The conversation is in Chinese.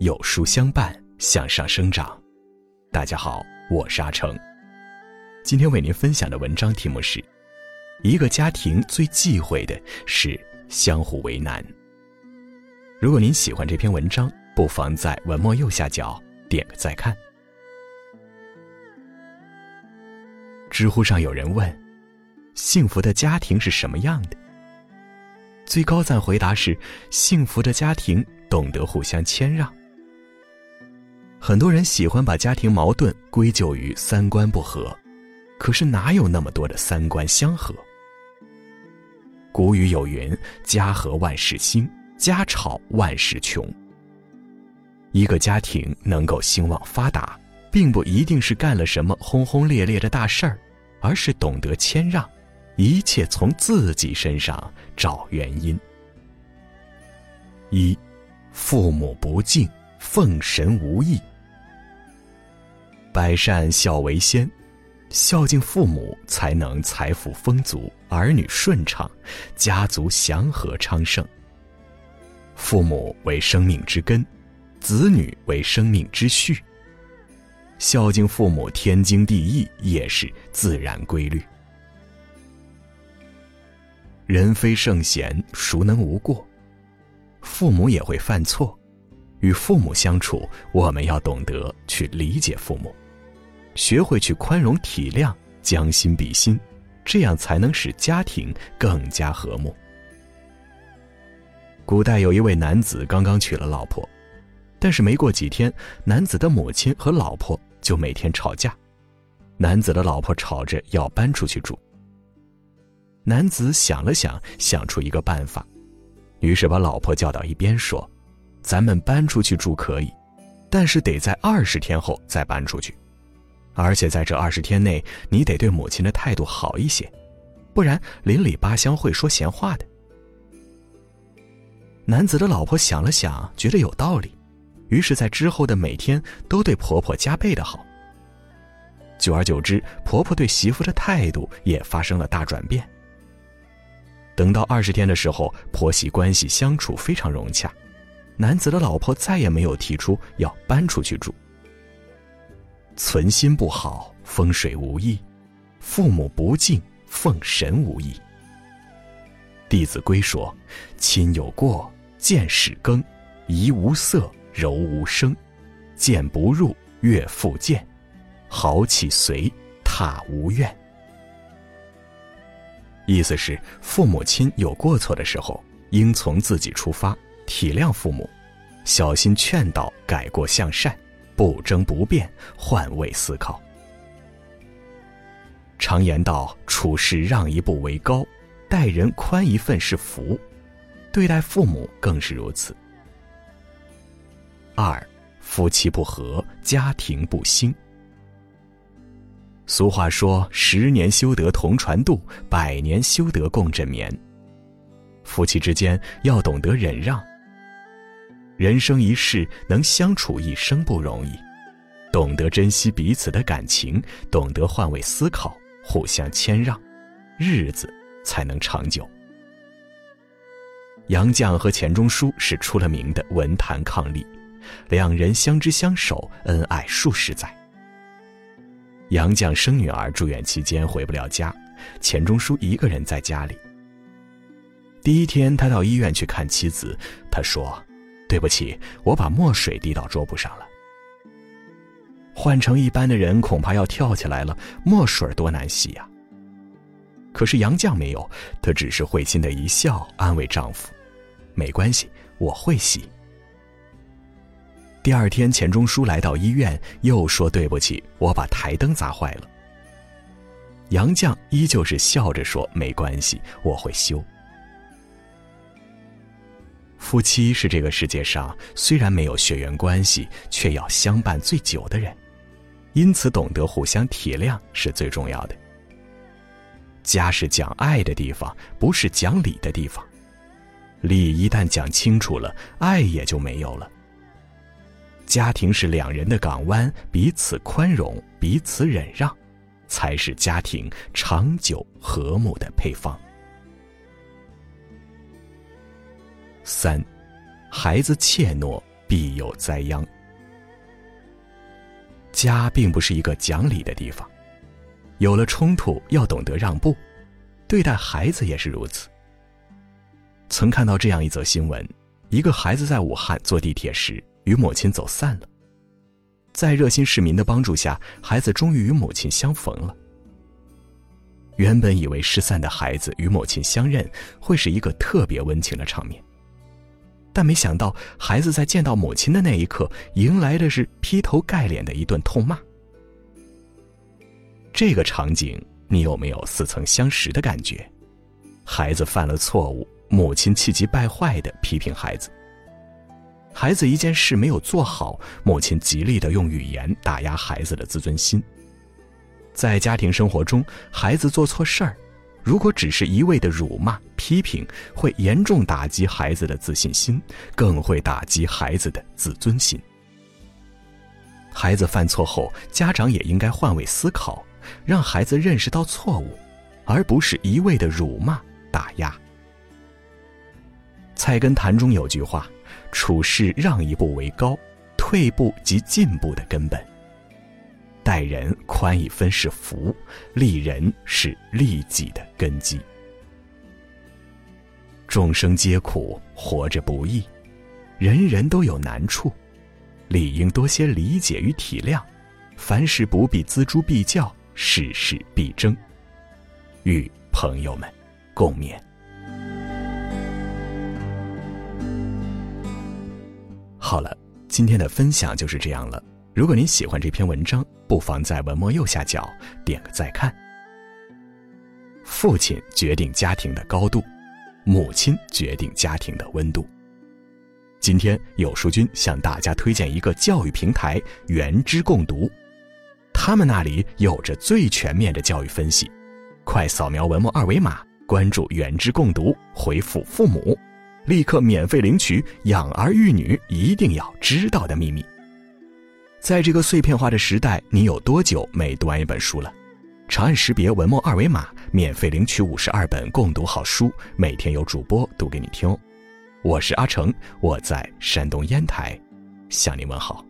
有书相伴，向上生长。大家好，我是阿成。今天为您分享的文章题目是：一个家庭最忌讳的是相互为难。如果您喜欢这篇文章，不妨在文末右下角点个再看。知乎上有人问：幸福的家庭是什么样的？最高赞回答是：幸福的家庭懂得互相谦让。很多人喜欢把家庭矛盾归咎于三观不合，可是哪有那么多的三观相合？古语有云：“家和万事兴，家吵万事穷。”一个家庭能够兴旺发达，并不一定是干了什么轰轰烈烈的大事儿，而是懂得谦让，一切从自己身上找原因。一，父母不敬，奉神无益。百善孝为先，孝敬父母才能财富丰足，儿女顺畅，家族祥和昌盛。父母为生命之根，子女为生命之序。孝敬父母天经地义，也是自然规律。人非圣贤，孰能无过？父母也会犯错。与父母相处，我们要懂得去理解父母，学会去宽容体谅，将心比心，这样才能使家庭更加和睦。古代有一位男子刚刚娶了老婆，但是没过几天，男子的母亲和老婆就每天吵架，男子的老婆吵着要搬出去住。男子想了想，想出一个办法，于是把老婆叫到一边说。咱们搬出去住可以，但是得在二十天后再搬出去，而且在这二十天内，你得对母亲的态度好一些，不然邻里八乡会说闲话的。男子的老婆想了想，觉得有道理，于是，在之后的每天都对婆婆加倍的好。久而久之，婆婆对媳妇的态度也发生了大转变。等到二十天的时候，婆媳关系相处非常融洽。男子的老婆再也没有提出要搬出去住。存心不好，风水无益；父母不敬，奉神无益。《弟子规》说：“亲有过，见始更；怡无色，柔无声；谏不入，悦复谏；豪气随，踏无怨。”意思是，父母亲有过错的时候，应从自己出发。体谅父母，小心劝导，改过向善，不争不辩，换位思考。常言道：“处事让一步为高，待人宽一份是福。”对待父母更是如此。二，夫妻不和，家庭不兴。俗话说：“十年修得同船渡，百年修得共枕眠。”夫妻之间要懂得忍让。人生一世，能相处一生不容易，懂得珍惜彼此的感情，懂得换位思考，互相谦让，日子才能长久。杨绛和钱钟书是出了名的文坛伉俪，两人相知相守，恩爱数十载。杨绛生女儿住院期间回不了家，钱钟书一个人在家里。第一天，他到医院去看妻子，他说。对不起，我把墨水滴到桌布上了。换成一般的人，恐怕要跳起来了。墨水多难洗呀！可是杨绛没有，她只是会心的一笑，安慰丈夫：“没关系，我会洗。”第二天，钱钟书来到医院，又说：“对不起，我把台灯砸坏了。”杨绛依旧是笑着说：“没关系，我会修。”夫妻是这个世界上虽然没有血缘关系，却要相伴最久的人，因此懂得互相体谅是最重要的。家是讲爱的地方，不是讲理的地方。理一旦讲清楚了，爱也就没有了。家庭是两人的港湾，彼此宽容，彼此忍让，才是家庭长久和睦的配方。三，孩子怯懦，必有灾殃。家并不是一个讲理的地方，有了冲突要懂得让步，对待孩子也是如此。曾看到这样一则新闻：一个孩子在武汉坐地铁时与母亲走散了，在热心市民的帮助下，孩子终于与母亲相逢了。原本以为失散的孩子与母亲相认会是一个特别温情的场面。但没想到，孩子在见到母亲的那一刻，迎来的是劈头盖脸的一顿痛骂。这个场景，你有没有似曾相识的感觉？孩子犯了错误，母亲气急败坏的批评孩子；孩子一件事没有做好，母亲极力的用语言打压孩子的自尊心。在家庭生活中，孩子做错事儿。如果只是一味的辱骂、批评，会严重打击孩子的自信心，更会打击孩子的自尊心。孩子犯错后，家长也应该换位思考，让孩子认识到错误，而不是一味的辱骂、打压。《菜根谭》中有句话：“处事让一步为高，退步即进步的根本。”待人宽一分是福，利人是利己的根基。众生皆苦，活着不易，人人都有难处，理应多些理解与体谅，凡事不必锱铢必较，事事必争。与朋友们共勉。好了，今天的分享就是这样了。如果您喜欢这篇文章，不妨在文末右下角点个再看。父亲决定家庭的高度，母亲决定家庭的温度。今天有书君向大家推荐一个教育平台——原知共读，他们那里有着最全面的教育分析。快扫描文末二维码，关注原知共读，回复“父母”，立刻免费领取养儿育女一定要知道的秘密。在这个碎片化的时代，你有多久没读完一本书了？长按识别文末二维码，免费领取五十二本共读好书，每天有主播读给你听。我是阿成，我在山东烟台，向您问好。